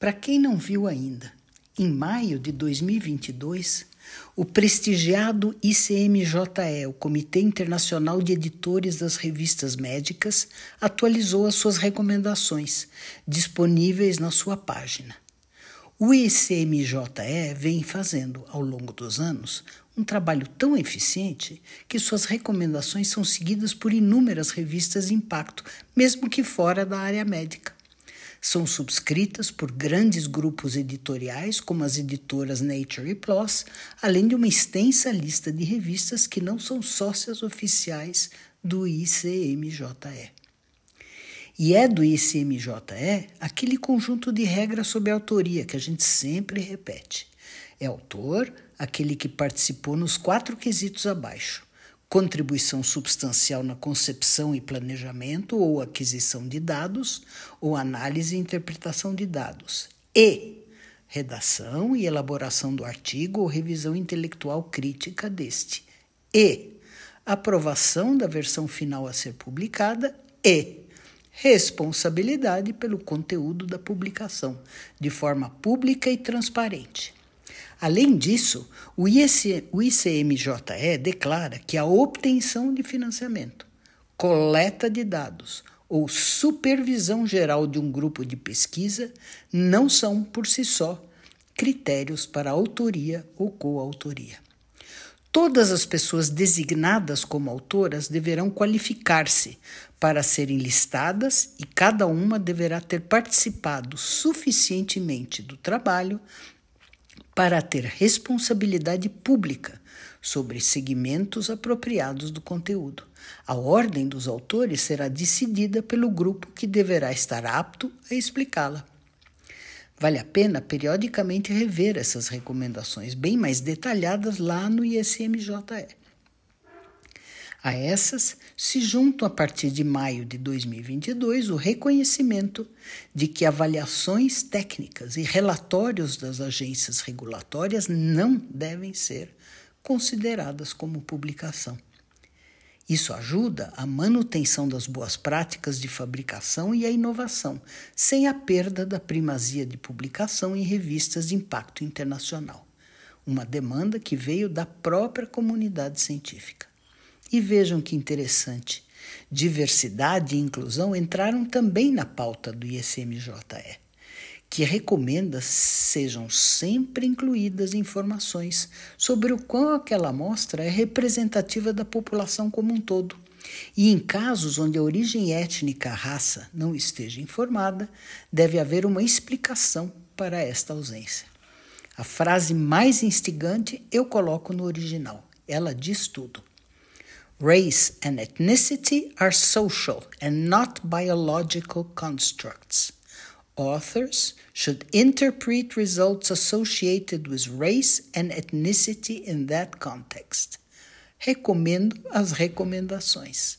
Para quem não viu ainda, em maio de 2022, o prestigiado ICMJE, o Comitê Internacional de Editores das Revistas Médicas, atualizou as suas recomendações, disponíveis na sua página. O ICMJE vem fazendo, ao longo dos anos, um trabalho tão eficiente que suas recomendações são seguidas por inúmeras revistas de impacto, mesmo que fora da área médica. São subscritas por grandes grupos editoriais, como as editoras Nature e PLOS, além de uma extensa lista de revistas que não são sócias oficiais do ICMJE. E é do ICMJE aquele conjunto de regras sobre autoria que a gente sempre repete. É autor aquele que participou nos quatro quesitos abaixo: contribuição substancial na concepção e planejamento ou aquisição de dados, ou análise e interpretação de dados, e redação e elaboração do artigo ou revisão intelectual crítica deste, e aprovação da versão final a ser publicada e responsabilidade pelo conteúdo da publicação, de forma pública e transparente. Além disso, o, IC, o ICMJE declara que a obtenção de financiamento, coleta de dados ou supervisão geral de um grupo de pesquisa não são, por si só, critérios para autoria ou coautoria. Todas as pessoas designadas como autoras deverão qualificar-se para serem listadas e cada uma deverá ter participado suficientemente do trabalho para ter responsabilidade pública sobre segmentos apropriados do conteúdo. A ordem dos autores será decidida pelo grupo que deverá estar apto a explicá-la. Vale a pena periodicamente rever essas recomendações bem mais detalhadas lá no ISMJE. A essas se juntam a partir de maio de 2022 o reconhecimento de que avaliações técnicas e relatórios das agências regulatórias não devem ser consideradas como publicação. Isso ajuda a manutenção das boas práticas de fabricação e a inovação, sem a perda da primazia de publicação em revistas de impacto internacional, uma demanda que veio da própria comunidade científica. E vejam que interessante, diversidade e inclusão entraram também na pauta do ISMJE, que recomenda sejam sempre incluídas informações sobre o quão aquela amostra é representativa da população como um todo. E em casos onde a origem étnica, raça, não esteja informada, deve haver uma explicação para esta ausência. A frase mais instigante eu coloco no original. Ela diz tudo. Race and ethnicity are social and not biological constructs. Authors should interpret results associated with race and ethnicity in that context. Recomendo as recomendações.